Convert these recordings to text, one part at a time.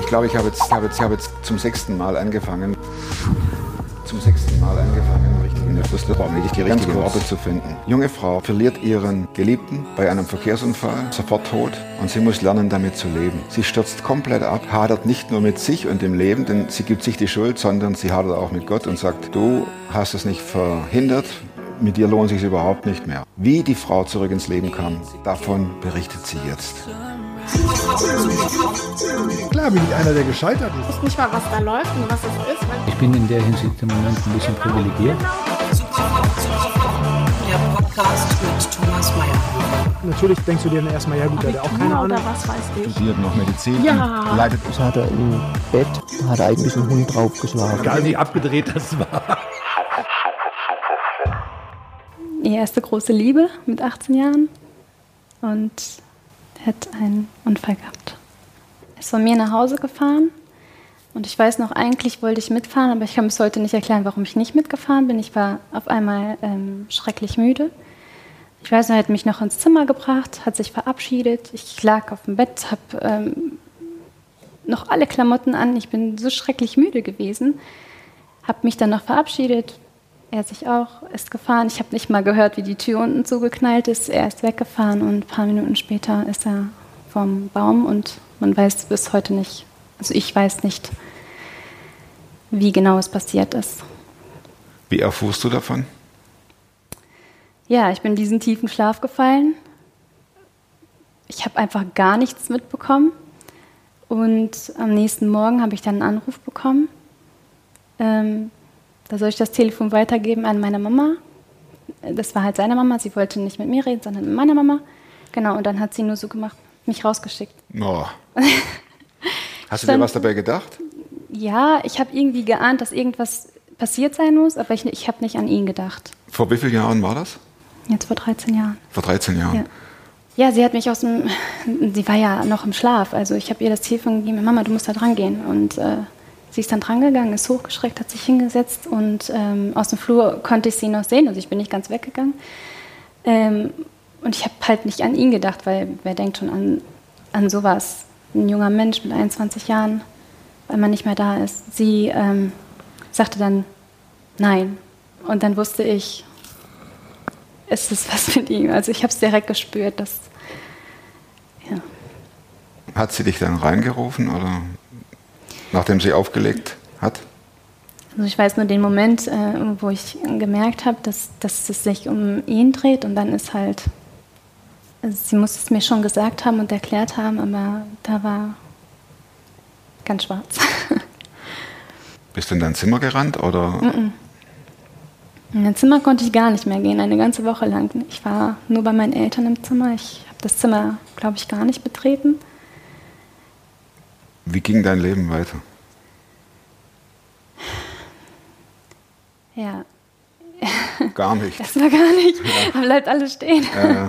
Ich glaube, ich habe jetzt, ich habe jetzt, ich habe jetzt zum sechsten Mal angefangen, zum sechsten Mal angefangen, richtig in der Schlüsselraum wirklich die richtigen Worte zu finden. Junge Frau verliert ihren Geliebten bei einem Verkehrsunfall, sofort tot, und sie muss lernen, damit zu leben. Sie stürzt komplett ab, hadert nicht nur mit sich und dem Leben, denn sie gibt sich die Schuld, sondern sie hadert auch mit Gott und sagt, du hast es nicht verhindert, mit dir lohnt sich überhaupt nicht mehr. Wie die Frau zurück ins Leben kam, davon berichtet sie jetzt. Klar bin ich einer, der gescheitert ist. Ich weiß nicht mal, was da läuft und was es ist. Ich bin in der Hinsicht im Moment ein bisschen privilegiert. Der Podcast mit Thomas Mayer. Natürlich denkst du dir dann erstmal, ja gut, der hat auch keine Ahnung. was weiß ich. Studiert noch Medizin, Ja. leidet Das hat er im Bett, hat er eigentlich einen Hund draufgeschlagen. Egal wie abgedreht das war. Die erste große Liebe mit 18 Jahren und hat einen Unfall gehabt. Er ist von mir nach Hause gefahren und ich weiß noch, eigentlich wollte ich mitfahren, aber ich kann bis heute nicht erklären, warum ich nicht mitgefahren bin. Ich war auf einmal ähm, schrecklich müde. Ich weiß, er hat mich noch ins Zimmer gebracht, hat sich verabschiedet. Ich lag auf dem Bett, habe ähm, noch alle Klamotten an. Ich bin so schrecklich müde gewesen. Habe mich dann noch verabschiedet. Er sich auch, ist gefahren. Ich habe nicht mal gehört, wie die Tür unten zugeknallt ist. Er ist weggefahren und ein paar Minuten später ist er vom Baum und man weiß bis heute nicht, also ich weiß nicht, wie genau es passiert ist. Wie erfuhrst du davon? Ja, ich bin in diesen tiefen Schlaf gefallen. Ich habe einfach gar nichts mitbekommen. Und am nächsten Morgen habe ich dann einen Anruf bekommen. Ähm, da soll ich das Telefon weitergeben an meine Mama. Das war halt seine Mama. Sie wollte nicht mit mir reden, sondern mit meiner Mama. Genau, und dann hat sie nur so gemacht, mich rausgeschickt. Oh. Hast du dir was dabei gedacht? Ja, ich habe irgendwie geahnt, dass irgendwas passiert sein muss, aber ich, ich habe nicht an ihn gedacht. Vor wie vielen Jahren war das? Jetzt vor 13 Jahren. Vor 13 Jahren. Ja. Ja, sie hat mich aus dem. Sie war ja noch im Schlaf. Also ich habe ihr das Telefon gegeben: Mama, du musst da dran gehen. Und äh, sie ist dann dran gegangen, ist hochgeschreckt, hat sich hingesetzt und ähm, aus dem Flur konnte ich sie noch sehen. Also ich bin nicht ganz weggegangen. Ähm, und ich habe halt nicht an ihn gedacht, weil wer denkt schon an, an sowas? Ein junger Mensch mit 21 Jahren, weil man nicht mehr da ist. Sie ähm, sagte dann nein. Und dann wusste ich, es ist was mit ihm. Also ich habe es direkt gespürt, dass ja. Hat sie dich dann reingerufen oder nachdem sie aufgelegt hat? Also ich weiß nur den Moment, äh, wo ich gemerkt habe, dass, dass es sich um ihn dreht und dann ist halt, also sie muss es mir schon gesagt haben und erklärt haben, aber da war ganz schwarz. Bist du in dein Zimmer gerannt oder? In mein Zimmer konnte ich gar nicht mehr gehen, eine ganze Woche lang. Ich war nur bei meinen Eltern im Zimmer. Ich habe das Zimmer, glaube ich, gar nicht betreten. Wie ging dein Leben weiter? Ja, Gar nicht. das war gar nicht. Da bleibt alles stehen. Äh,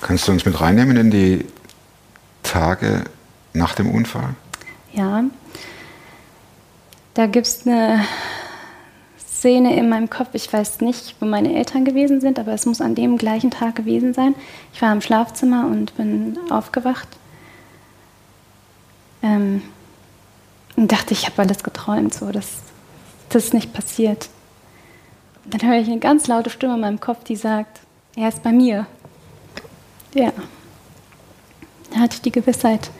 kannst du uns mit reinnehmen in die Tage nach dem Unfall? Ja. Da gibt es eine Szene in meinem Kopf. Ich weiß nicht, wo meine Eltern gewesen sind, aber es muss an dem gleichen Tag gewesen sein. Ich war im Schlafzimmer und bin aufgewacht. Ähm, und dachte, ich habe alles geträumt, so dass das ist nicht passiert. Und dann höre ich eine ganz laute Stimme in meinem Kopf, die sagt, er ist bei mir. Ja. Da hatte ich die Gewissheit,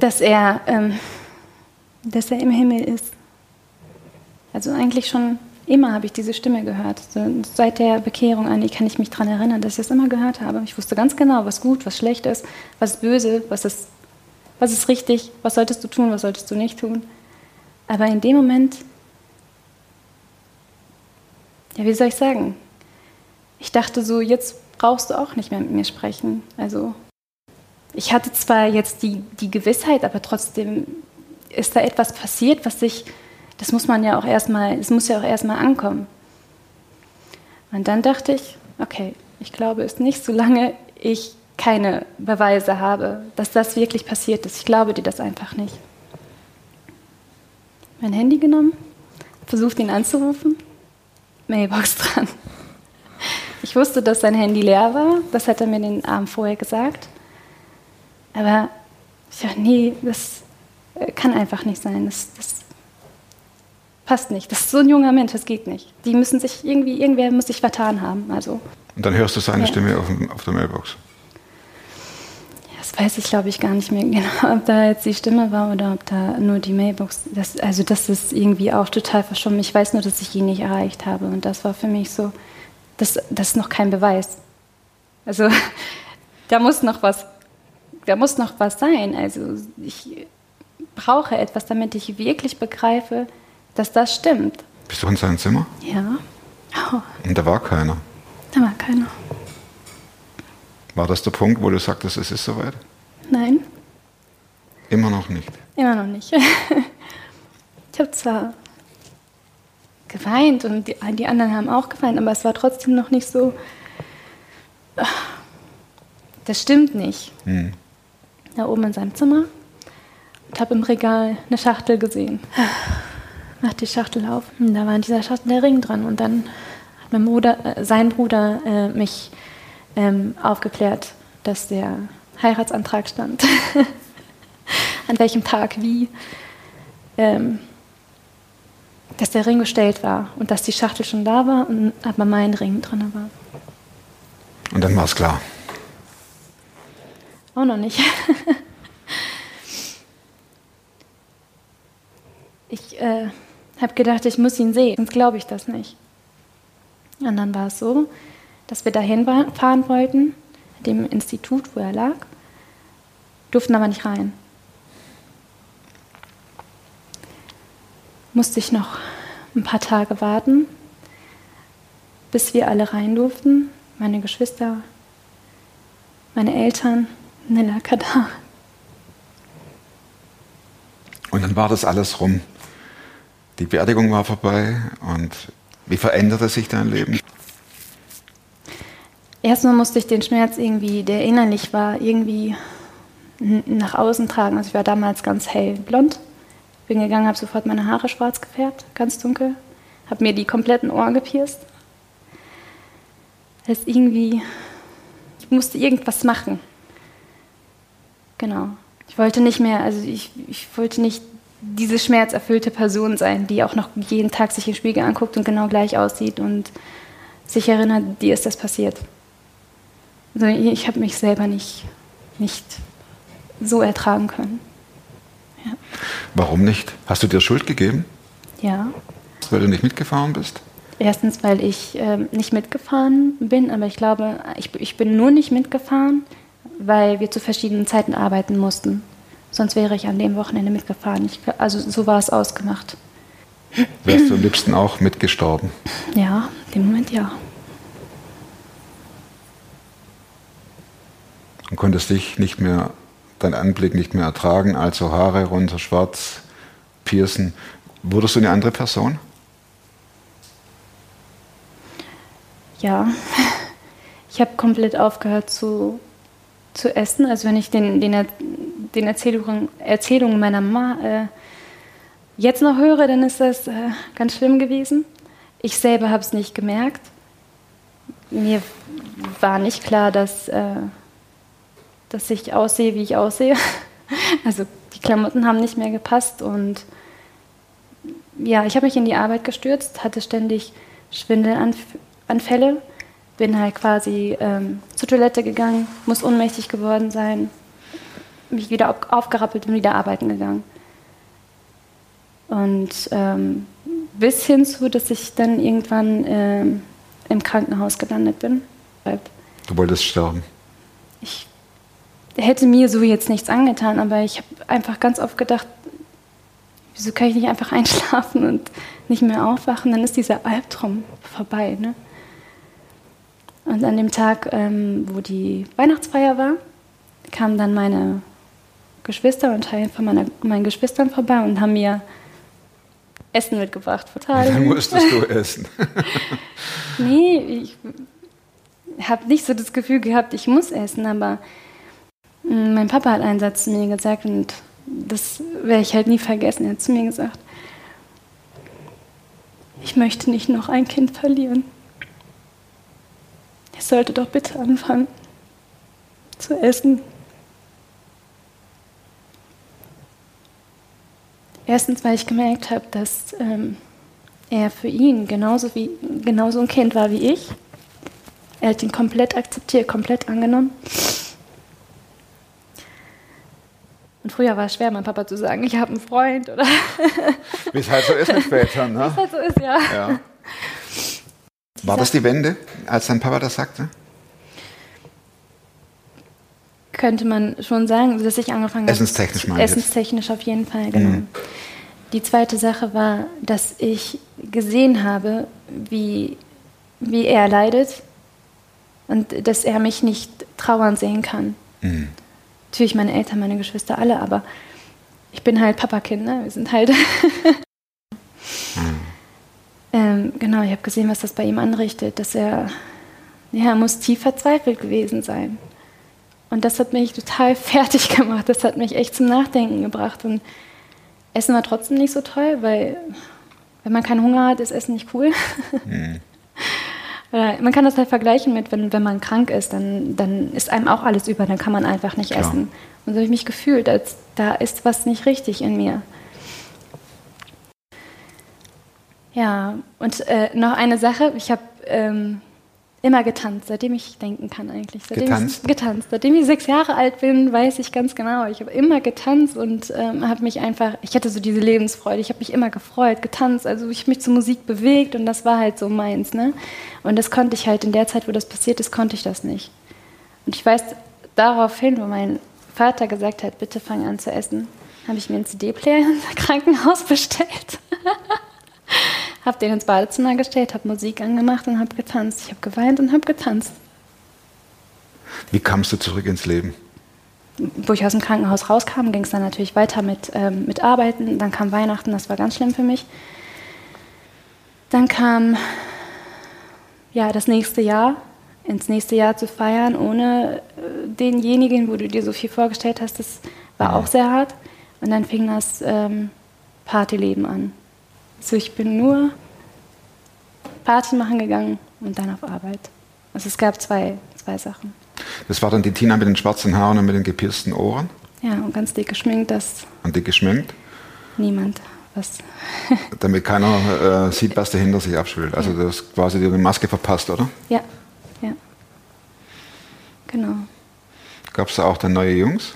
dass er, ähm, dass er im Himmel ist. Also eigentlich schon immer habe ich diese Stimme gehört. Seit der Bekehrung an, kann ich mich daran erinnern, dass ich das immer gehört habe. Ich wusste ganz genau, was gut, was schlecht ist, was böse, was ist, was ist richtig, was solltest du tun, was solltest du nicht tun. Aber in dem Moment, ja, wie soll ich sagen? Ich dachte so, jetzt brauchst du auch nicht mehr mit mir sprechen. Also ich hatte zwar jetzt die, die Gewissheit, aber trotzdem ist da etwas passiert, was sich, das muss man ja auch erstmal, das muss ja auch erstmal ankommen. Und dann dachte ich, okay, ich glaube es nicht, solange ich keine Beweise habe, dass das wirklich passiert ist. Ich glaube dir das einfach nicht. Mein Handy genommen, versucht ihn anzurufen, Mailbox dran. Ich Ich wusste, dass sein Handy leer war. Das hat er mir den Abend vorher gesagt. Aber ich dachte, nee, das äh, kann einfach nicht sein. Das, das passt nicht. Das ist so ein junger Mensch, das geht nicht. Die müssen sich irgendwie, irgendwer muss sich vertan haben. Also, Und dann hörst du seine Ja. Stimme auf, dem- auf der Mailbox. das weiß ich, glaube ich, gar nicht mehr genau, ob da jetzt die Stimme war oder ob da nur die Mailbox. Das, also das ist irgendwie auch total verschwommen. Ich weiß nur, dass ich ihn nicht erreicht habe. Und das war für mich so, das, das ist noch kein Beweis. Also da muss noch was, da muss noch was sein. Also ich brauche etwas, damit ich wirklich begreife, dass das stimmt. Bist du in seinem Zimmer? Ja. Oh, Und da war keiner. da war keiner. War das der Punkt, wo du sagtest, es ist soweit? Nein, Immer noch nicht. immer noch nicht. ich habe zwar geweint und die, die anderen haben auch geweint, aber es war trotzdem noch nicht so. Das stimmt nicht. Hm. Da oben in seinem Zimmer und habe im Regal eine Schachtel gesehen. Mach die Schachtel auf. Und da war in dieser Schachtel der Ring dran. Und dann hat mein Bruder, äh, sein Bruder äh, mich ähm, aufgeklärt, dass der Heiratsantrag stand. An welchem Tag, wie. Ähm, dass der Ring bestellt war und dass die Schachtel schon da war und aber mein Ring drin war. Und dann war es klar. Auch noch nicht. ich äh, habe gedacht, ich muss ihn sehen, sonst glaube ich das nicht. Und dann war es so, dass wir dahin fahren wollten, dem Institut, wo er lag, durften aber nicht rein. Musste ich noch ein paar Tage warten, bis wir alle rein durften, meine Geschwister, meine Eltern, Nella Kadar. Und dann war das alles rum. Die Beerdigung war vorbei und wie veränderte sich dein Leben? Erstmal musste ich den Schmerz irgendwie, der innerlich war, irgendwie nach außen tragen. Also ich war damals ganz hellblond. Bin gegangen, habe sofort meine Haare schwarz gefärbt, ganz dunkel. Habe mir die kompletten Ohren gepierst. Ist irgendwie, ich musste irgendwas machen. Genau. Ich wollte nicht mehr, also ich, ich wollte nicht diese schmerzerfüllte Person sein, die auch noch jeden Tag sich im Spiegel anguckt und genau gleich aussieht und sich erinnert, dir ist das passiert. Also ich habe mich selber nicht, nicht so ertragen können. Warum nicht? Hast du dir Schuld gegeben, Ja. weil du nicht mitgefahren bist? Erstens, weil ich ähm, nicht mitgefahren bin, aber ich glaube, ich, ich bin nur nicht mitgefahren, weil wir zu verschiedenen Zeiten arbeiten mussten. Sonst wäre ich an dem Wochenende mitgefahren. Ich, also so war es ausgemacht. Wärst du am liebsten auch mitgestorben? Ja, in dem Moment ja. Und konntest dich nicht mehr, deinen Anblick nicht mehr ertragen, also Haare runter, schwarz, piercen. Wurdest du eine andere Person? Ja, ich habe komplett aufgehört zu, zu essen. Also wenn ich den, den, den Erzählungen, Erzählungen meiner Mama äh, jetzt noch höre, dann ist das äh, ganz schlimm gewesen. Ich selber habe es nicht gemerkt. Mir war nicht klar, dass, äh, dass ich aussehe, wie ich aussehe. Also die Klamotten haben nicht mehr gepasst und ja, ich habe mich in die Arbeit gestürzt, hatte ständig Schwindelanfälle, bin halt quasi ähm, zur Toilette gegangen, muss ohnmächtig geworden sein, mich wieder auf, aufgerappelt und wieder arbeiten gegangen. Und ähm, bis hin zu, dass ich dann irgendwann ähm, im Krankenhaus gelandet bin. Du wolltest sterben. Ich hätte mir so jetzt nichts angetan, aber ich habe einfach ganz oft gedacht, wieso kann ich nicht einfach einschlafen und nicht mehr aufwachen? Dann ist dieser Albtraum vorbei. Ne? Und an dem Tag, ähm, wo die Weihnachtsfeier war, kamen dann meine Geschwister und Teil von meiner, meinen Geschwistern vorbei und haben mir Essen mitgebracht. Total. Dann musstest du essen. Nee, ich habe nicht so das Gefühl gehabt, ich muss essen, aber mm, mein Papa hat einen Satz zu mir gesagt und das werde ich halt nie vergessen. Er hat zu mir gesagt, ich möchte nicht noch ein Kind verlieren. Ich sollte doch bitte anfangen zu essen. Erstens, weil ich gemerkt habe, dass ähm, er für ihn genauso, wie, genauso ein Kind war wie ich. Er hat ihn komplett akzeptiert, komplett angenommen. Und früher war es schwer, meinem Papa zu sagen, ich habe einen Freund oder. Wie es halt so ist mit Vätern, ne? Wie es halt so ist, ja. ja. War das die Wende, als dein Papa das sagte? Könnte man schon sagen, dass ich angefangen habe. Essenstechnisch meine ich jetzt. Essenstechnisch auf jeden Fall, genau. Mhm. Die zweite Sache war, dass ich gesehen habe, wie, wie er leidet und dass er mich nicht trauern sehen kann. Mhm. Natürlich meine Eltern, meine Geschwister, alle, aber ich bin halt Papakind, ne? Wir sind halt. genau, ich habe gesehen, was das bei ihm anrichtet, dass er, ja, er muss tief verzweifelt gewesen sein. Und das hat mich total fertig gemacht. Das hat mich echt zum Nachdenken gebracht. Und Essen war trotzdem nicht so toll, weil wenn man keinen Hunger hat, ist Essen nicht cool. Mhm. Man kann das halt vergleichen mit, wenn, wenn man krank ist, dann, dann ist einem auch alles über, dann kann man einfach nicht Klar. essen. Und so habe ich mich gefühlt, als da ist was nicht richtig in mir. Ja, und äh, noch eine Sache, ich habe ähm, immer getanzt, seitdem ich denken kann eigentlich. Seitdem Getanzt? Ich, getanzt. Seitdem ich sechs Jahre alt bin, weiß ich ganz genau. Ich habe immer getanzt und ähm, habe mich einfach, ich hatte so diese Lebensfreude, ich habe mich immer gefreut, getanzt. Also ich habe mich zur Musik bewegt und das war halt so meins. Ne? Und das konnte ich halt in der Zeit, wo das passiert ist, konnte ich das nicht. Und ich weiß daraufhin, wo mein Vater gesagt hat, bitte fang an zu essen, habe ich mir einen CD-Player ins Krankenhaus bestellt. Habe den ins Badezimmer gestellt, habe Musik angemacht und habe getanzt. Ich habe geweint und habe getanzt. Wie kamst du zurück ins Leben? Wo ich aus dem Krankenhaus rauskam, ging es dann natürlich weiter mit, ähm, mit Arbeiten. Dann kam Weihnachten, das war ganz schlimm für mich. Dann kam ja, das nächste Jahr, ins nächste Jahr zu feiern, ohne äh, denjenigen, wo du dir so viel vorgestellt hast, das war auch sehr hart. Und dann fing das ähm, Partyleben an. Also ich bin nur Party machen gegangen und dann auf Arbeit. Also es gab zwei, zwei Sachen. Das war dann die Tina mit den schwarzen Haaren und mit den gepiersten Ohren Ja, und ganz dick geschminkt, dass und dick geschminkt, niemand was. damit keiner äh, sieht, was dahinter sich abspielt. Also du hast quasi dir eine Maske verpasst, oder? Ja, ja. Genau. Gab es da auch dann neue Jungs?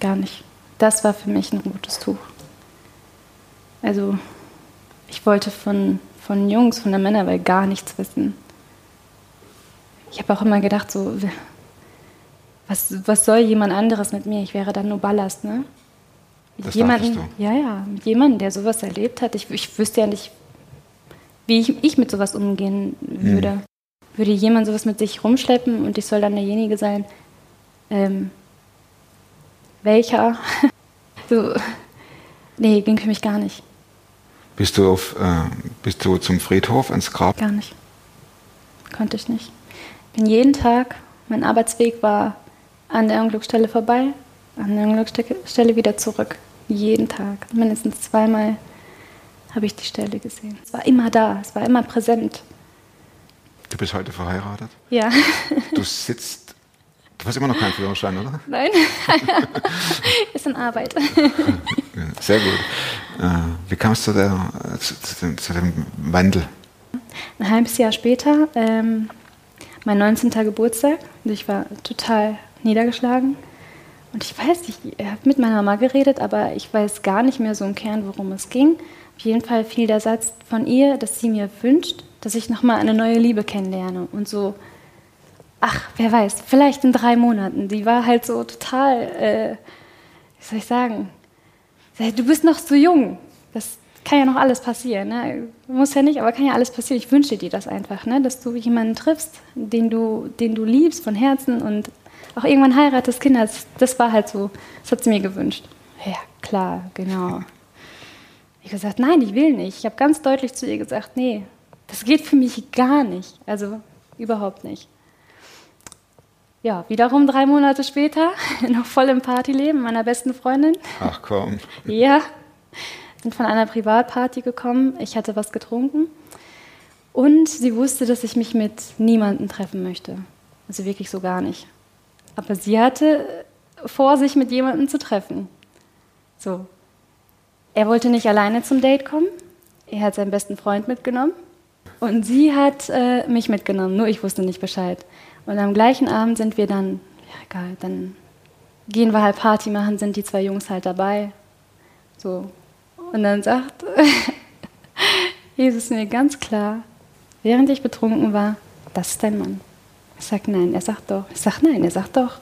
Gar nicht. Das war für mich ein rotes Tuch. Also, ich wollte von, von Jungs, von der Männerwelt gar nichts wissen. Ich habe auch immer gedacht, so, was, was soll jemand anderes mit mir? Ich wäre dann nur Ballast, ne? Mit Das jemanden, ja, ja, mit jemandem, der sowas erlebt hat. Ich, ich wüsste ja nicht, wie ich, ich mit sowas umgehen würde. Würde jemand sowas mit sich rumschleppen und ich soll dann derjenige sein, ähm, welcher? so, nee, ging für mich gar nicht. Bist du, auf, äh, bist du zum Friedhof ins Grab? Gar nicht. Konnte ich nicht. Bin jeden Tag, mein Arbeitsweg war an der Unglücksstelle vorbei, an der Unglücksstelle wieder zurück. Jeden Tag. Mindestens zweimal habe ich die Stelle gesehen. Es war immer da, es war immer präsent. Du bist heute verheiratet. Ja. Du sitzt. Du hast immer noch keinen Führerschein, oder? Nein. Ist in Arbeit. Sehr gut. Äh, wie kam es zu, der, äh, zu, zu, dem, zu dem Wandel? Ein halbes Jahr später, ähm, mein 19. Geburtstag, und ich war total niedergeschlagen. Und ich weiß ich habe mit meiner Mama geredet, aber ich weiß gar nicht mehr so im Kern, worum es ging. Auf jeden Fall fiel der Satz von ihr, dass sie mir wünscht, dass ich nochmal eine neue Liebe kennenlerne. Und so, ach, wer weiß, vielleicht in drei Monaten. Die war halt so total, äh, wie soll ich sagen, du bist noch so jung. Das kann ja noch alles passieren. Ne? Muss ja nicht, aber kann ja alles passieren. Ich wünsche dir das einfach, ne? dass du jemanden triffst, den du, den du liebst von Herzen und auch irgendwann heiratest, Kinder. Das, das war halt so, das hat sie mir gewünscht. Ja, klar, genau. Ich habe gesagt, nein, ich will nicht. Ich habe ganz deutlich zu ihr gesagt, nee, das geht für mich gar nicht. Also überhaupt nicht. Ja, wiederum drei Monate später, noch voll im Partyleben meiner besten Freundin. Ach komm. Ja, sind von einer Privatparty gekommen. Ich hatte was getrunken. Und sie wusste, dass ich mich mit niemandem treffen möchte. Also wirklich so gar nicht. Aber sie hatte vor, sich mit jemandem zu treffen. So. Er wollte nicht alleine zum Date kommen. Er hat seinen besten Freund mitgenommen. Und sie hat äh, mich mitgenommen. Nur ich wusste nicht Bescheid. Und am gleichen Abend sind wir dann, ja egal, dann gehen wir halt Party machen, sind die zwei Jungs halt dabei. So. Und dann sagt Jesus mir ganz klar, während ich betrunken war, das ist dein Mann. Ich sag nein, er sagt doch. Ich sag nein, er sagt doch.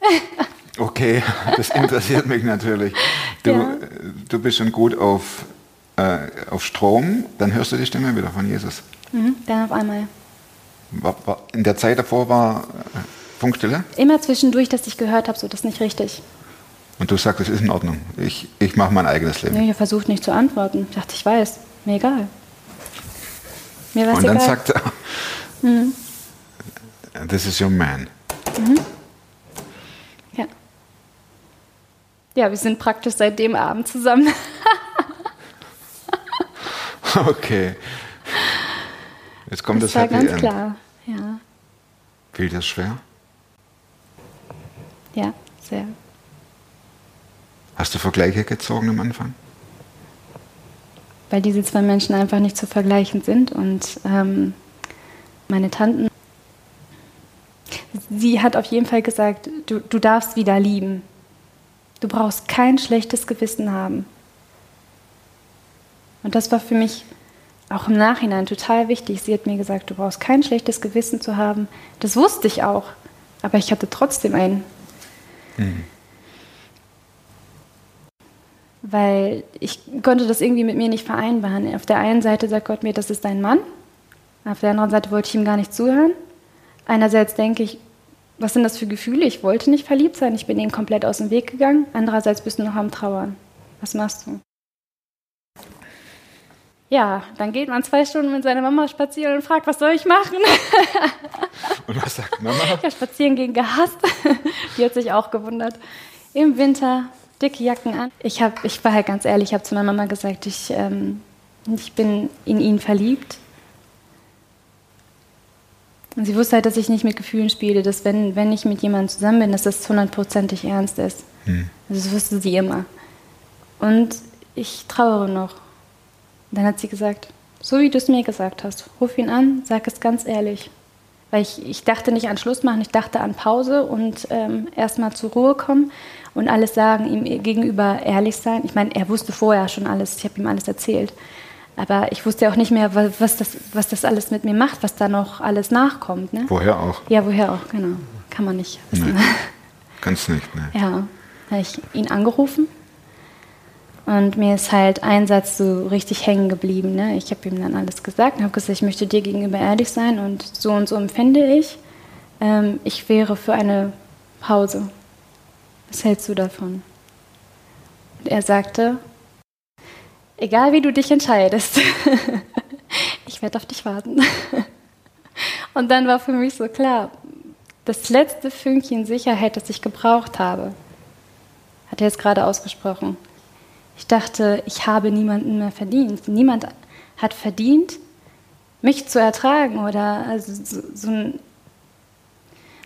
Okay, das interessiert mich natürlich. Du, Ja. du bist schon gut auf, äh, auf Strom, dann hörst du die Stimme wieder von Jesus. Mhm, dann auf einmal. In der Zeit davor war äh, Funkstille Immer zwischendurch, dass ich gehört habe, so das ist nicht richtig. und du sagst, es ist in Ordnung. Ich, ich mache mein eigenes Leben. Nee, ich versucht nicht zu antworten. Ich dachte, ich weiß. Mir egal. Mir war es und dann egal. sagt er, this is your man. ja. ja, wir sind praktisch seit dem Abend zusammen. Okay. Jetzt kommt das, das war Happy ganz End. klar. Ja, Fiel das schwer? ja, sehr. Hast du Vergleiche gezogen am Anfang? Weil diese zwei Menschen einfach nicht zu vergleichen sind. Und ähm, meine Tanten, sie hat auf jeden Fall gesagt, du, du darfst wieder lieben. Du brauchst kein schlechtes Gewissen haben. Und das war für mich auch im Nachhinein total wichtig. Sie hat mir gesagt, du brauchst kein schlechtes Gewissen zu haben. Das wusste ich auch. Aber ich hatte trotzdem einen. Weil ich konnte das irgendwie mit mir nicht vereinbaren. Auf der einen Seite sagt Gott mir, das ist dein Mann. Auf der anderen Seite wollte ich ihm gar nicht zuhören. Einerseits denke ich, was sind das für Gefühle? Ich wollte nicht verliebt sein. Ich bin ihm komplett aus dem Weg gegangen. Andererseits bist du noch am Trauern. Was machst du? Ja, dann geht man zwei Stunden mit seiner Mama spazieren und fragt, was soll ich machen? Und was sagt Mama? Ja, spazieren gehen gehasst. Die hat sich auch gewundert. Im Winter dicke Jacken an. Ich, hab, ich war halt ganz ehrlich, ich habe zu meiner Mama gesagt, ich, ähm, ich bin in ihn verliebt. Und sie wusste halt, dass ich nicht mit Gefühlen spiele, dass wenn, wenn ich mit jemandem zusammen bin, dass das hundertprozentig ernst ist. Also das wusste sie immer. Und ich trauere noch. Dann hat sie gesagt, so wie du es mir gesagt hast, ruf ihn an, sag es ganz ehrlich. Weil ich, ich dachte nicht an Schluss machen, ich dachte an Pause und ähm, erstmal zur Ruhe kommen und alles sagen, ihm gegenüber ehrlich sein. Ich meine, er wusste vorher schon alles, ich habe ihm alles erzählt. Aber ich wusste auch nicht mehr, wa- was das, was das alles mit mir macht, was da noch alles nachkommt. Ne? Woher auch? Ja, woher auch, genau. Kann man nicht wissen. Nee. Ganz nicht, ne? Ja, habe ich ihn angerufen und mir ist halt ein Satz so richtig hängen geblieben. Ne? Ich habe ihm dann alles gesagt und habe gesagt, ich möchte dir gegenüber ehrlich sein und so und so empfinde ich. Ähm, ich wäre für eine Pause. Was hältst du davon? Und er sagte, egal wie du dich entscheidest, ich werde auf dich warten. Und dann war für mich so klar, das letzte Fünkchen Sicherheit, das ich gebraucht habe, hat er jetzt gerade ausgesprochen. Ich dachte, ich habe niemanden mehr verdient. Niemand hat verdient, mich zu ertragen oder also so, so ein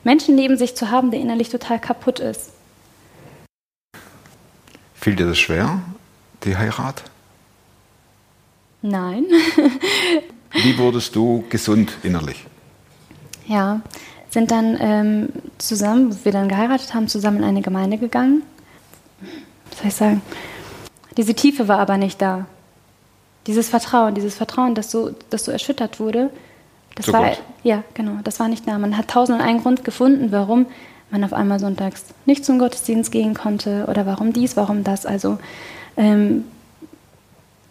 Menschen neben sich zu haben, der innerlich total kaputt ist. Fiel dir das schwer, die Heirat? Nein. Wie wurdest du gesund innerlich? Ja, sind dann ähm, zusammen, wo wir dann geheiratet haben, zusammen in eine Gemeinde gegangen. Was soll ich sagen? Diese Tiefe war aber nicht da. Dieses Vertrauen, dieses Vertrauen, das so, das so erschüttert wurde, das Zu war Gott. ja genau, das war nicht da. Man hat tausend und einen Grund gefunden, warum man auf einmal sonntags nicht zum Gottesdienst gehen konnte oder warum dies, warum das. Also ähm,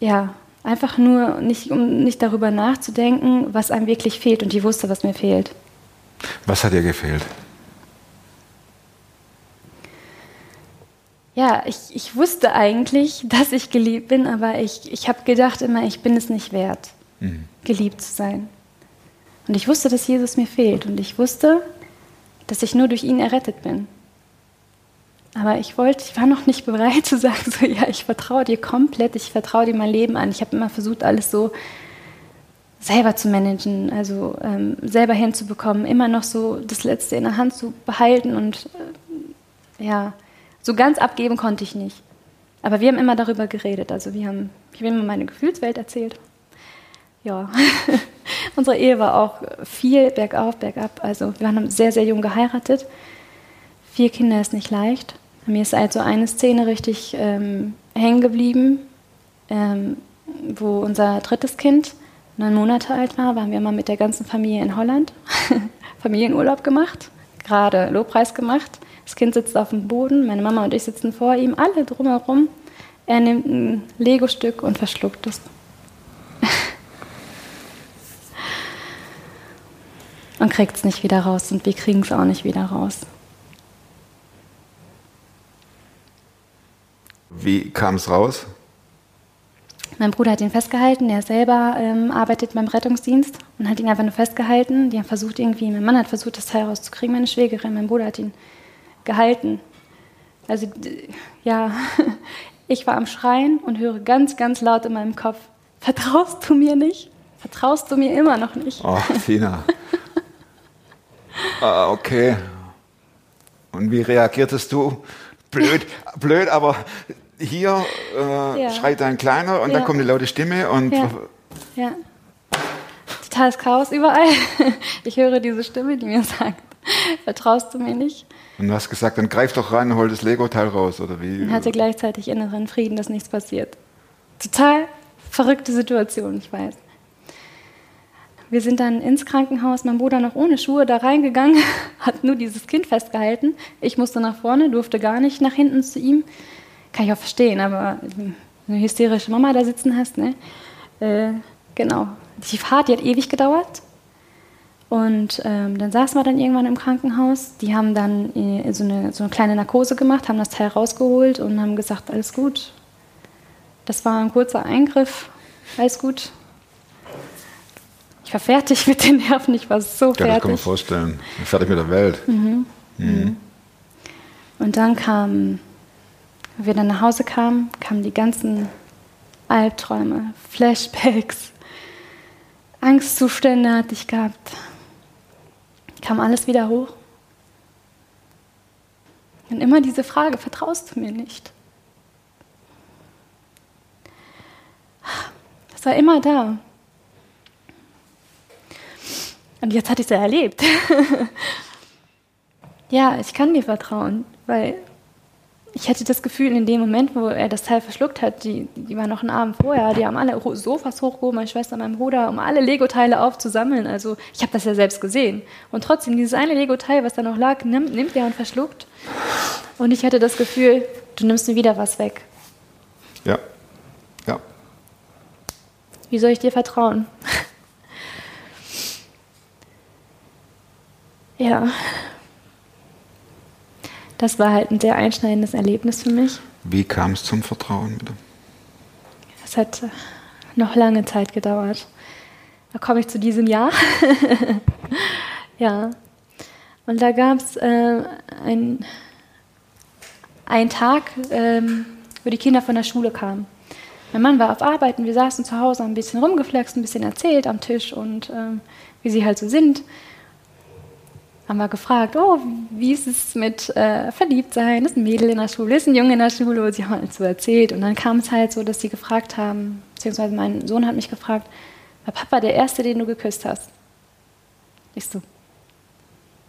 ja, einfach nur nicht, um nicht darüber nachzudenken, was einem wirklich fehlt. Und ich wusste, was mir fehlt. Was hat dir gefehlt? Ja, ich, ich wusste eigentlich, dass ich geliebt bin, aber ich, ich habe gedacht immer, ich bin es nicht wert, geliebt zu sein. Und ich wusste, dass Jesus mir fehlt. Und ich wusste, dass ich nur durch ihn errettet bin. Aber ich wollte, ich war noch nicht bereit zu sagen, so ja, ich vertraue dir komplett, ich vertraue dir mein Leben an. Ich habe immer versucht, alles so selber zu managen, also ähm, selber hinzubekommen, immer noch so das Letzte in der Hand zu behalten und äh, ja, so ganz abgeben konnte ich nicht. Aber wir haben immer darüber geredet. Also wir haben, ich habe immer meine Gefühlswelt erzählt. Ja, unsere Ehe war auch viel bergauf, bergab. Also wir haben sehr, sehr jung geheiratet. Vier Kinder ist nicht leicht. Mir ist also eine Szene richtig ähm, hängen geblieben, ähm, wo unser drittes Kind neun Monate alt war, waren wir mal mit der ganzen Familie in Holland, Familienurlaub gemacht, gerade Lobpreis gemacht. Das Kind sitzt auf dem Boden, meine Mama und ich sitzen vor ihm, alle drumherum. Er nimmt ein Lego-Stück und verschluckt es. und kriegt es nicht wieder raus und wir kriegen es auch nicht wieder raus. Wie kam es raus? Mein Bruder hat ihn festgehalten, der selber ähm, arbeitet beim Rettungsdienst und hat ihn einfach nur festgehalten. Die haben versucht irgendwie, mein Mann hat versucht, das Teil rauszukriegen, meine Schwägerin, mein Bruder hat ihn gehalten. Also ja, ich war am Schreien und höre ganz, ganz laut in meinem Kopf, vertraust du mir nicht? Vertraust du mir immer noch nicht? Oh, Tina. ah, okay. Und wie reagiertest du? Blöd, blöd, aber hier äh, ja. schreit ein Kleiner und ja. dann kommt eine laute Stimme und. Ja. ja. Totales Chaos überall. Ich höre diese Stimme, die mir sagt, vertraust du mir nicht? Und du hast gesagt, dann greif doch rein und hol das Lego-Teil raus, oder wie? Und hatte gleichzeitig inneren Frieden, dass nichts passiert. Total verrückte Situation, ich weiß. Wir sind dann ins Krankenhaus, mein Bruder noch ohne Schuhe da reingegangen, hat nur dieses Kind festgehalten. Ich musste nach vorne, durfte gar nicht nach hinten zu ihm. Kann ich auch verstehen, aber eine hysterische Mama da sitzen hast, ne? Äh, genau. Die Fahrt, die hat ewig gedauert. Und ähm, dann saßen wir dann irgendwann im Krankenhaus. Die haben dann äh, so, eine, so eine kleine Narkose gemacht, haben das Teil rausgeholt und haben gesagt, alles gut. Das war ein kurzer Eingriff, alles gut. Ich war fertig mit den Nerven, ich war so fertig. Ja, das kann man vorstellen. Fertig mit der Welt. Mhm. Mhm. Und dann kam als wir dann nach Hause kamen, kamen die ganzen Albträume, Flashbacks, Angstzustände hatte ich gehabt. Kam alles wieder hoch. Und immer diese Frage, vertraust du mir nicht? Das war immer da. Und jetzt hatte ich es ja erlebt. ja, ich kann dir vertrauen, weil ich hatte das Gefühl, in dem Moment, wo er das Teil verschluckt hat, die, die waren noch einen Abend vorher, die haben alle Sofas hochgehoben, meine Schwester, mein Bruder, um alle Lego-Teile aufzusammeln. Also ich habe das ja selbst gesehen. Und trotzdem, dieses eine Lego-Teil, was da noch lag, nimmt, nimmt er und verschluckt. Und ich hatte das Gefühl, du nimmst mir wieder was weg. Ja. Ja. Wie soll ich dir vertrauen? ja das war halt ein sehr einschneidendes Erlebnis für mich. Wie kam es zum Vertrauen wieder? Es hat noch lange Zeit gedauert. Da komme ich zu diesem Jahr. ja. Und da gab es äh, einen Tag, ähm, wo die Kinder von der Schule kamen. Mein Mann war auf Arbeit und wir saßen zu Hause, ein bisschen rumgeflext, ein bisschen erzählt am Tisch und ähm, wie sie halt so sind haben wir gefragt, oh, wie ist es mit äh, Verliebtsein? Ist ein Mädel in der Schule, ist ein Junge in der Schule? Und sie haben halt so erzählt. Und dann kam es halt so, dass sie gefragt haben, beziehungsweise mein Sohn hat mich gefragt, war Papa der Erste, den du geküsst hast? Ich so,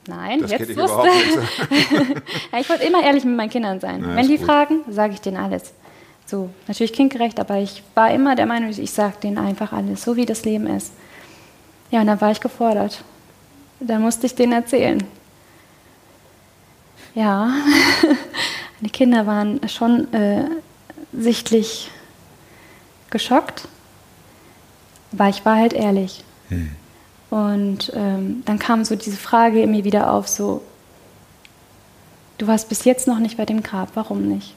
nein, das jetzt wusste. ja, ich wollte immer ehrlich mit meinen Kindern sein. Na, Wenn die gut. fragen, sage ich denen alles. So, natürlich kindgerecht, aber ich war immer der Meinung, ich sage denen einfach alles, so wie das Leben ist. Ja, und dann war ich gefordert. Da musste ich denen erzählen. Ja, die Kinder waren schon äh, sichtlich geschockt, aber ich war halt ehrlich. Hm. Und ähm, dann kam so diese Frage in mir wieder auf, so, du warst bis jetzt noch nicht bei dem Grab, warum nicht?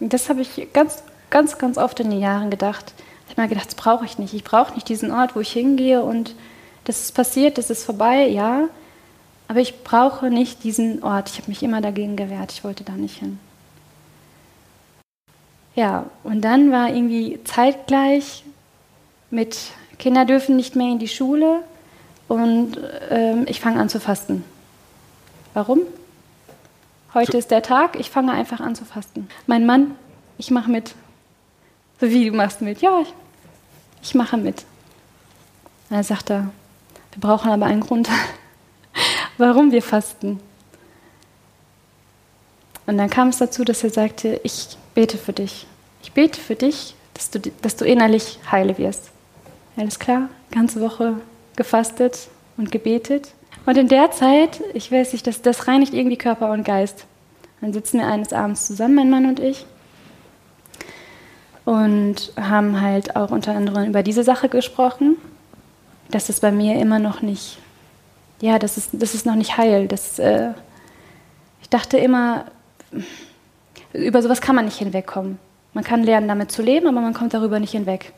Und das habe ich ganz, ganz, ganz oft in den Jahren gedacht. Ich habe mir gedacht, das brauche ich nicht. Ich brauche nicht diesen Ort, wo ich hingehe und das ist passiert, das ist vorbei, ja. Aber ich brauche nicht diesen Ort. Ich habe mich immer dagegen gewehrt. Ich wollte da nicht hin. Ja, und dann war irgendwie zeitgleich mit Kinder dürfen nicht mehr in die Schule und ähm, ich fange an zu fasten. Warum? Heute so. ist der Tag, ich fange einfach an zu fasten. Mein Mann, ich mache mit. So wie du machst mit. Ja, ich, ich mache mit. Er sagt er, wir brauchen aber einen Grund, warum wir fasten. Und dann kam es dazu, dass er sagte, ich bete für dich. Ich bete für dich, dass du, dass du innerlich heile wirst. Alles klar, ganze Woche gefastet und gebetet. Und in der Zeit, ich weiß nicht, das, das reinigt irgendwie Körper und Geist. Dann sitzen wir eines Abends zusammen, mein Mann und ich, und haben halt auch unter anderem über diese Sache gesprochen, dass es bei mir immer noch nicht, ja, das ist, das ist noch nicht heil. Das, äh, ich dachte immer, über sowas kann man nicht hinwegkommen. Man kann lernen, damit zu leben, aber man kommt darüber nicht hinweg.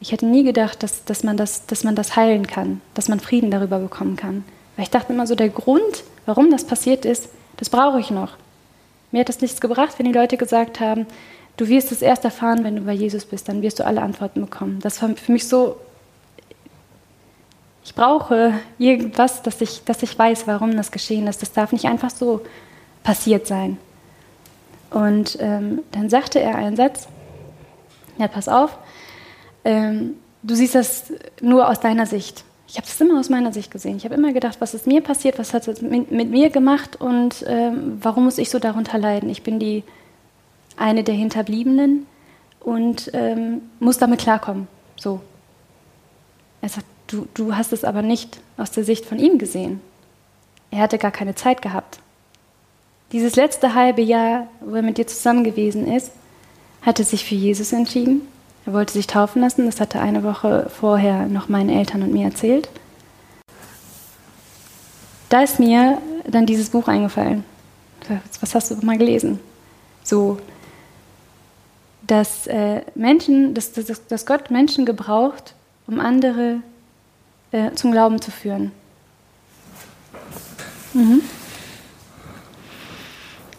Ich hätte nie gedacht, dass, dass, man das, dass man das heilen kann, dass man Frieden darüber bekommen kann. Weil ich dachte immer so, der Grund, warum das passiert ist, das brauche ich noch. Mir hat das nichts gebracht, wenn die Leute gesagt haben, du wirst es erst erfahren, wenn du bei Jesus bist, dann wirst du alle Antworten bekommen. Das war für mich so, ich brauche irgendwas, dass ich, dass ich weiß, warum das geschehen ist. Das darf nicht einfach so passiert sein. Und ähm, dann sagte er einen Satz, ja, pass auf, ähm, du siehst das nur aus deiner Sicht. Ich habe es immer aus meiner Sicht gesehen. Ich habe immer gedacht, was ist mir passiert, was hat es mit, mit, mir gemacht und ähm, warum muss ich so darunter leiden? Ich bin die eine der Hinterbliebenen und ähm, muss damit klarkommen. So. Er sagt, du, du hast es aber nicht aus der Sicht von ihm gesehen. Er hatte gar keine Zeit gehabt. Dieses letzte halbe Jahr, wo er mit dir zusammen gewesen ist, hat er sich für Jesus entschieden er wollte sich taufen lassen, das hatte eine Woche vorher noch meinen Eltern und mir erzählt. Da ist mir dann dieses Buch eingefallen. Was hast du mal gelesen? So, dass äh, Menschen, dass, dass, dass, Gott Menschen gebraucht, um andere äh, zum Glauben zu führen. Mhm.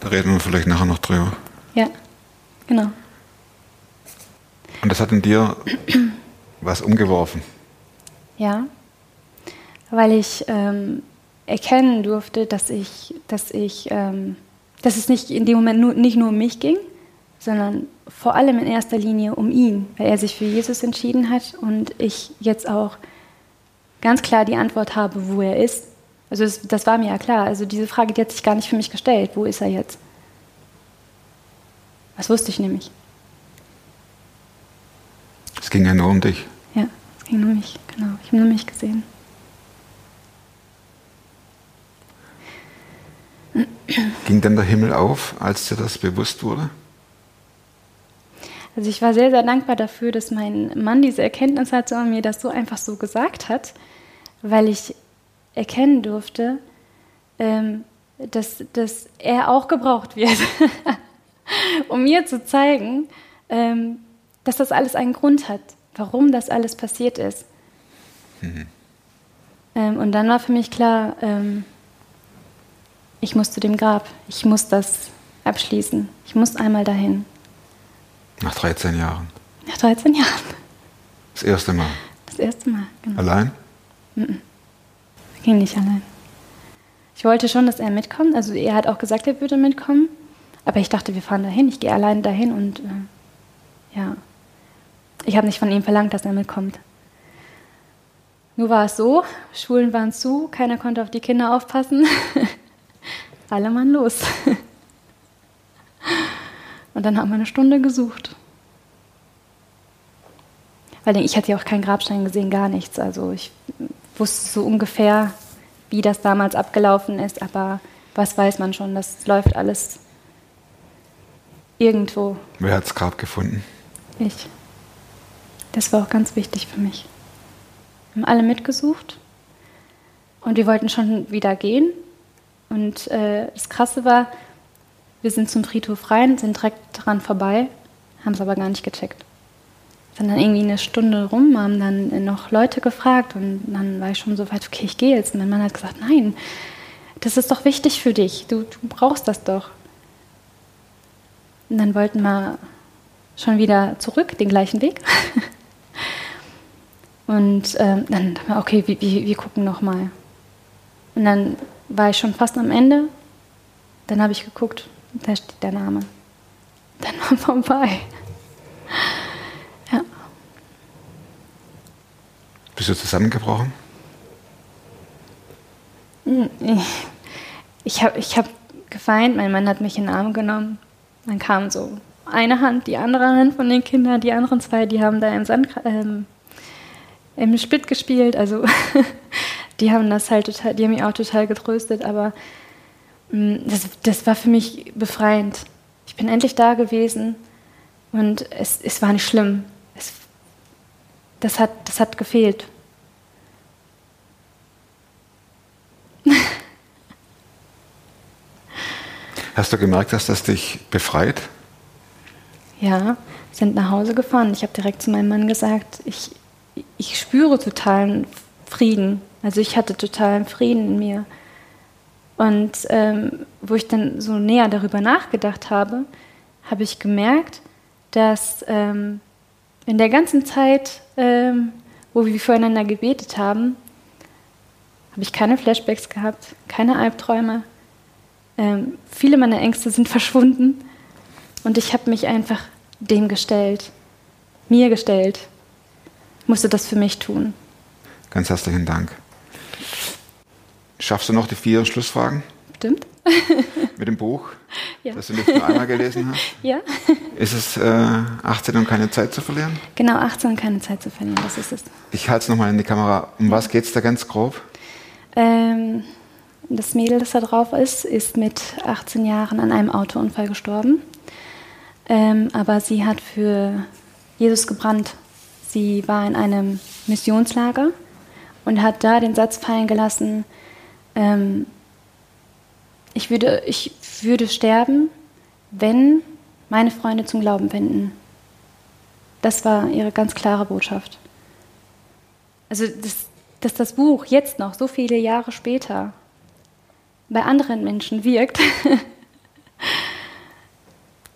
Da reden wir vielleicht nachher noch drüber. Ja, genau. Und das hat in dir was umgeworfen. Ja, weil ich ähm, erkennen durfte, dass ich, dass ich, ähm, dass es nicht in dem Moment nur, nicht nur um mich ging, sondern vor allem in erster Linie um ihn, weil er sich für Jesus entschieden hat und ich jetzt auch ganz klar die Antwort habe, wo er ist. Also das, das war mir ja klar. Also diese Frage, die hat sich gar nicht für mich gestellt. Wo ist er jetzt? Das wusste ich nämlich. Es ging ja nur um dich. Ja, es ging um mich, genau. Ich habe nur mich gesehen. Ging denn der Himmel auf, als dir das bewusst wurde? Also ich war sehr, sehr dankbar dafür, dass mein Mann diese Erkenntnis hatte und mir das so einfach so gesagt hat, weil ich erkennen durfte, ähm, dass, dass er auch gebraucht wird, um mir zu zeigen, ähm, dass das alles einen Grund hat, warum das alles passiert ist. Mhm. Ähm, und dann war für mich klar, ähm, ich muss zu dem Grab, ich muss das abschließen, ich muss einmal dahin. Nach 13 Jahren? Nach 13 Jahren. Das erste Mal? Das erste Mal, genau. Allein? Mhm. Ging nicht allein. Ich wollte schon, dass er mitkommt. Also er hat auch gesagt, er würde mitkommen. Aber ich dachte, wir fahren dahin. Ich gehe allein dahin und äh, ja, ich habe nicht von ihm verlangt, dass er mitkommt. Nur war es so, Schulen waren zu, keiner konnte auf die Kinder aufpassen. Alle Mann los. Und dann haben wir eine Stunde gesucht. Weil ich hatte ja auch keinen Grabstein gesehen, gar nichts. Also ich wusste so ungefähr, wie das damals abgelaufen ist, aber was weiß man schon, das läuft alles irgendwo. Wer hat das Grab gefunden? Ich. Das war auch ganz wichtig für mich. Wir haben alle mitgesucht und wir wollten schon wieder gehen. Und äh, das Krasse war, wir sind zum Friedhof rein, sind direkt dran vorbei, haben es aber gar nicht gecheckt. Sind dann irgendwie eine Stunde rum, haben dann noch Leute gefragt und dann war ich schon so weit, okay, ich gehe jetzt. Und mein Mann hat gesagt, nein, das ist doch wichtig für dich, du, du brauchst das doch. Und dann wollten wir schon wieder zurück, den gleichen Weg. Und ähm, dann dachte ich, okay, wir, wir, wir gucken nochmal. Und dann war ich schon fast am Ende. Dann habe ich geguckt, da steht der Name. Dann war vorbei. Ja. Bist du zusammengebrochen? Ich habe ich hab geweint, mein Mann hat mich in den Arm genommen. Dann kam so eine Hand, die andere Hand von den Kindern, die anderen zwei, die haben da im Sand, ähm, im Spit gespielt. Also die haben das halt total, die haben mich auch total getröstet, aber das, das war für mich befreiend. Ich bin endlich da gewesen und es, es war nicht schlimm. Es, das, hat, das hat gefehlt. Hast du gemerkt, dass das dich befreit? Ja, sind nach Hause gefahren. Ich habe direkt zu meinem Mann gesagt, ich, ich spüre totalen Frieden. Also ich hatte totalen Frieden in mir. Und ähm, wo ich dann so näher darüber nachgedacht habe, habe ich gemerkt, dass ähm, in der ganzen Zeit, ähm, wo wir füreinander gebetet haben, habe ich keine Flashbacks gehabt, keine Albträume. Ähm, viele meiner Ängste sind verschwunden und ich habe mich einfach dem gestellt, mir gestellt, musste das für mich tun. Ganz herzlichen Dank. Schaffst du noch die vier Schlussfragen? Stimmt. Mit dem Buch, ja. das du nicht nur einmal gelesen hast? Ja. Ist es äh, 18 und keine Zeit zu verlieren? Genau, 18 und keine Zeit zu verlieren, das ist es. Ich halte es nochmal in die Kamera. Um was geht es da ganz grob? Ähm, das Mädel, das da drauf ist, ist mit 18 Jahren an einem Autounfall gestorben. Ähm, aber sie hat für Jesus gebrannt. Sie war in einem Missionslager und hat da den Satz fallen gelassen, ähm, ich, würde, ich würde sterben, wenn meine Freunde zum Glauben finden. Das war ihre ganz klare Botschaft. Also, dass, dass das Buch jetzt noch, so viele Jahre später, bei anderen Menschen wirkt,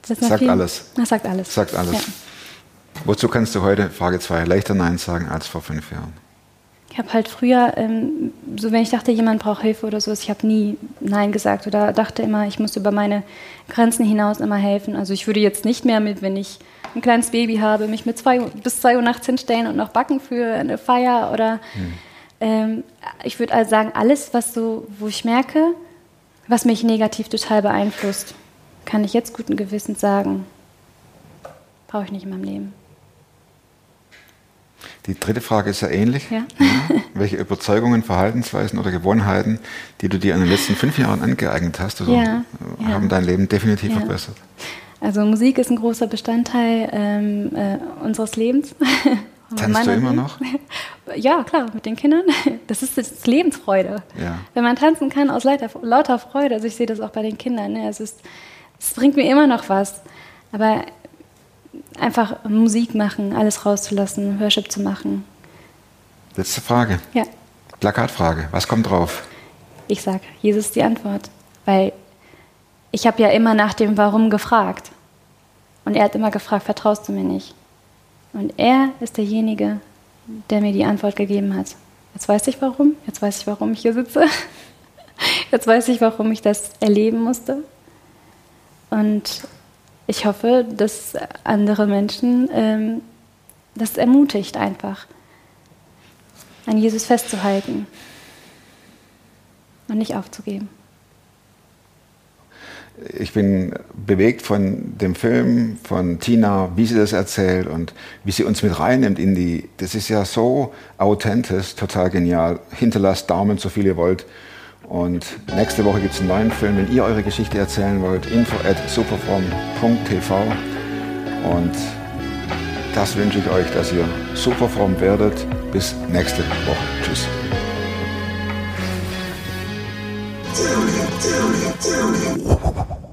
Das sagt viel, alles. Das sagt alles. Sagt alles. Ja. Wozu kannst du heute, Frage 2, leichter Nein sagen als vor fünf Jahren? Ich habe halt früher, ähm, so wenn ich dachte, jemand braucht Hilfe oder so, ich habe nie Nein gesagt oder dachte immer, ich muss über meine Grenzen hinaus immer helfen. Also ich würde jetzt nicht mehr mit, wenn ich ein kleines Baby habe, mich mit zwei, bis 2 Uhr nachts hinstellen und noch backen für eine Feier oder hm. ähm, ich würde also sagen, alles, was so, wo ich merke, was mich negativ total beeinflusst kann ich jetzt guten Gewissens sagen, brauche ich nicht in meinem Leben. Die dritte Frage ist ja ähnlich. Ja? Ja. Welche Überzeugungen, Verhaltensweisen oder Gewohnheiten, die du dir in den letzten fünf Jahren angeeignet hast, also, ja, haben dein Leben definitiv verbessert? Also Musik ist ein großer Bestandteil ähm, äh, unseres Lebens. Tanzt du immer noch? Ja, klar, mit den Kindern. Das ist, das ist Lebensfreude. Wenn man tanzen kann aus lauter, lauter Freude, also ich sehe das auch bei den Kindern, ne? es ist es bringt mir immer noch was. Aber einfach Musik machen, alles rauszulassen, Worship zu machen. Letzte Frage. Ja. Plakatfrage. Was kommt drauf? Ich sage, Jesus ist die Antwort. Weil ich habe ja immer nach dem Warum gefragt. Und er hat immer gefragt, vertraust du mir nicht? Und er ist derjenige, der mir die Antwort gegeben hat. Jetzt weiß ich warum. Jetzt weiß ich, warum ich hier sitze. Jetzt weiß ich, warum ich das erleben musste. Und ich hoffe, dass andere Menschen ähm, das ermutigt einfach, an Jesus festzuhalten und nicht aufzugeben. Ich bin bewegt von dem Film, von Tina, wie sie das erzählt und wie sie uns mit reinnimmt in die. Das ist ja so authentisch, total genial. Hinterlasst Daumen, so viel ihr wollt. Und nächste Woche gibt es einen neuen Film. Wenn ihr eure Geschichte erzählen wollt, info at superform.tv. Und das wünsche ich euch, dass ihr superform werdet. Bis nächste Woche. Tschüss. Thank you.